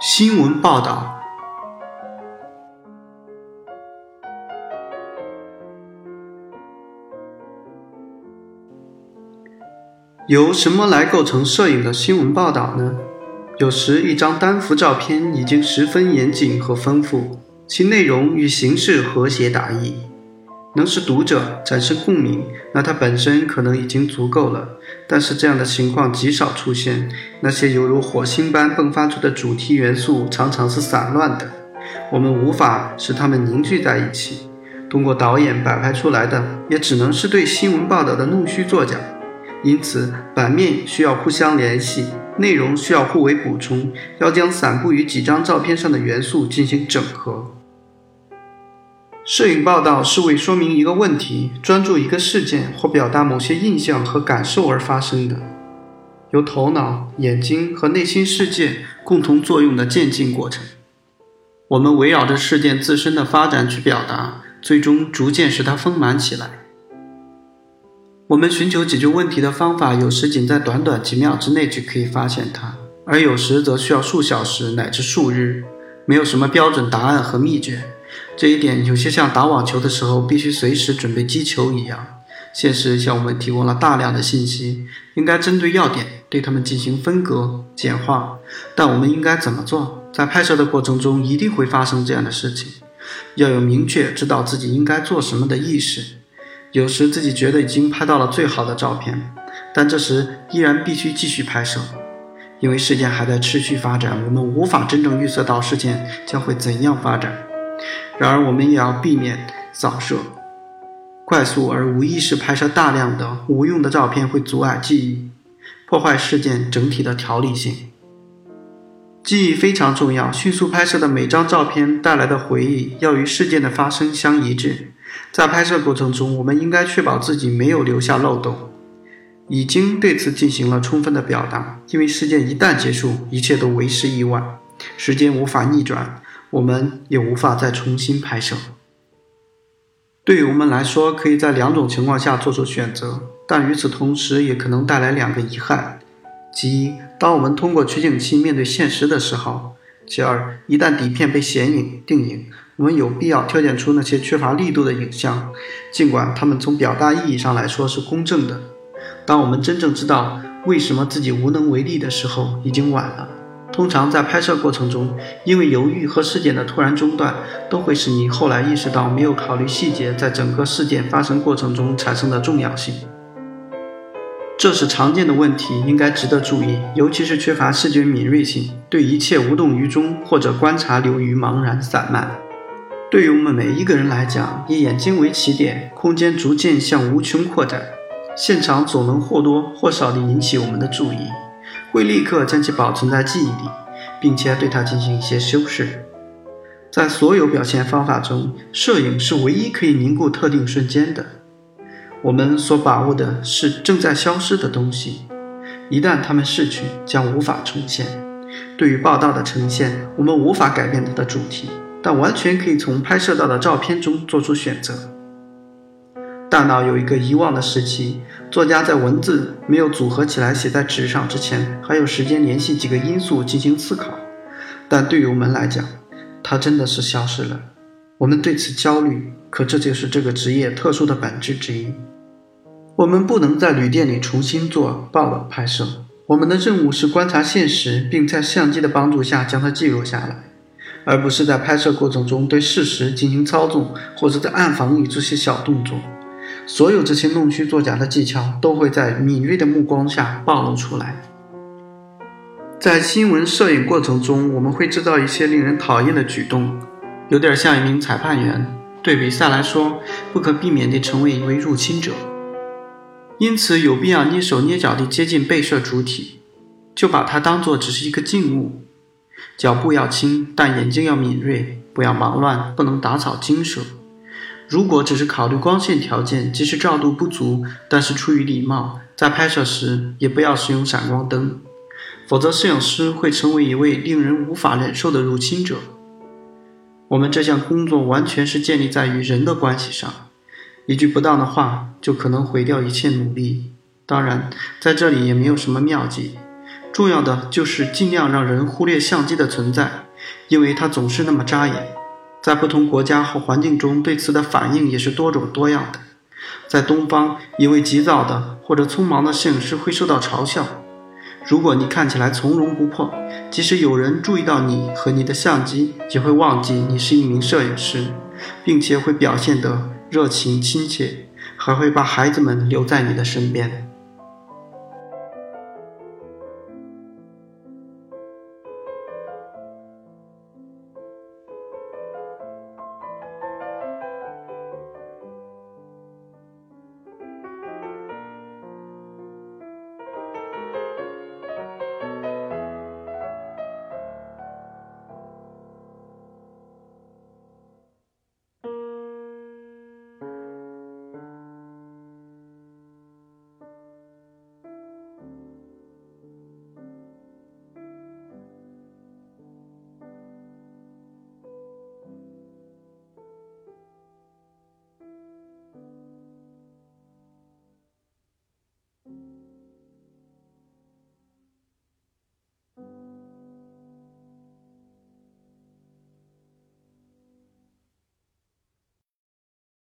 新闻报道由什么来构成摄影的新闻报道呢？有时一张单幅照片已经十分严谨和丰富，其内容与形式和谐达意。能使读者产生共鸣，那它本身可能已经足够了。但是这样的情况极少出现。那些犹如火星般迸发出的主题元素常常是散乱的，我们无法使它们凝聚在一起。通过导演摆拍出来的，也只能是对新闻报道的弄虚作假。因此，版面需要互相联系，内容需要互为补充，要将散布于几张照片上的元素进行整合。摄影报道是为说明一个问题、专注一个事件或表达某些印象和感受而发生的，由头脑、眼睛和内心世界共同作用的渐进过程。我们围绕着事件自身的发展去表达，最终逐渐使它丰满起来。我们寻求解决问题的方法，有时仅在短短几秒之内就可以发现它，而有时则需要数小时乃至数日。没有什么标准答案和秘诀。这一点有些像打网球的时候必须随时准备击球一样。现实向我们提供了大量的信息，应该针对要点对它们进行分割简化。但我们应该怎么做？在拍摄的过程中一定会发生这样的事情，要有明确知道自己应该做什么的意识。有时自己觉得已经拍到了最好的照片，但这时依然必须继续拍摄，因为事件还在持续发展，我们无法真正预测到事件将会怎样发展。然而，我们也要避免扫射。快速而无意识拍摄大量的无用的照片会阻碍记忆，破坏事件整体的条理性。记忆非常重要，迅速拍摄的每张照片带来的回忆要与事件的发生相一致。在拍摄过程中，我们应该确保自己没有留下漏洞，已经对此进行了充分的表达。因为事件一旦结束，一切都为时已晚，时间无法逆转。我们也无法再重新拍摄。对于我们来说，可以在两种情况下做出选择，但与此同时也可能带来两个遗憾：其一，当我们通过取景器面对现实的时候；其二，一旦底片被显影定影，我们有必要挑选出那些缺乏力度的影像，尽管它们从表达意义上来说是公正的。当我们真正知道为什么自己无能为力的时候，已经晚了。通常在拍摄过程中，因为犹豫和事件的突然中断，都会使你后来意识到没有考虑细节在整个事件发生过程中产生的重要性。这是常见的问题，应该值得注意，尤其是缺乏视觉敏锐性，对一切无动于衷或者观察流于茫然散漫。对于我们每一个人来讲，以眼睛为起点，空间逐渐向无穷扩展，现场总能或多或少地引起我们的注意。会立刻将其保存在记忆里，并且对它进行一些修饰。在所有表现方法中，摄影是唯一可以凝固特定瞬间的。我们所把握的是正在消失的东西，一旦它们逝去，将无法重现。对于报道的呈现，我们无法改变它的主题，但完全可以从拍摄到的照片中做出选择。大脑有一个遗忘的时期，作家在文字没有组合起来写在纸上之前，还有时间联系几个因素进行思考。但对于我们来讲，它真的是消失了。我们对此焦虑，可这就是这个职业特殊的本质之一。我们不能在旅店里重新做报道拍摄，我们的任务是观察现实，并在相机的帮助下将它记录下来，而不是在拍摄过程中对事实进行操纵，或者在暗房里做些小动作。所有这些弄虚作假的技巧都会在敏锐的目光下暴露出来。在新闻摄影过程中，我们会制造一些令人讨厌的举动，有点像一名裁判员。对比赛来说，不可避免地成为一位入侵者。因此，有必要捏手捏脚地接近被摄主体，就把它当作只是一个静物。脚步要轻，但眼睛要敏锐，不要忙乱，不能打草惊蛇。如果只是考虑光线条件，即使照度不足，但是出于礼貌，在拍摄时也不要使用闪光灯，否则摄影师会成为一位令人无法忍受的入侵者。我们这项工作完全是建立在与人的关系上，一句不当的话就可能毁掉一切努力。当然，在这里也没有什么妙计，重要的就是尽量让人忽略相机的存在，因为它总是那么扎眼。在不同国家和环境中，对此的反应也是多种多样的。在东方，一位急躁的或者匆忙的摄影师会受到嘲笑。如果你看起来从容不迫，即使有人注意到你和你的相机，也会忘记你是一名摄影师，并且会表现得热情亲切，还会把孩子们留在你的身边。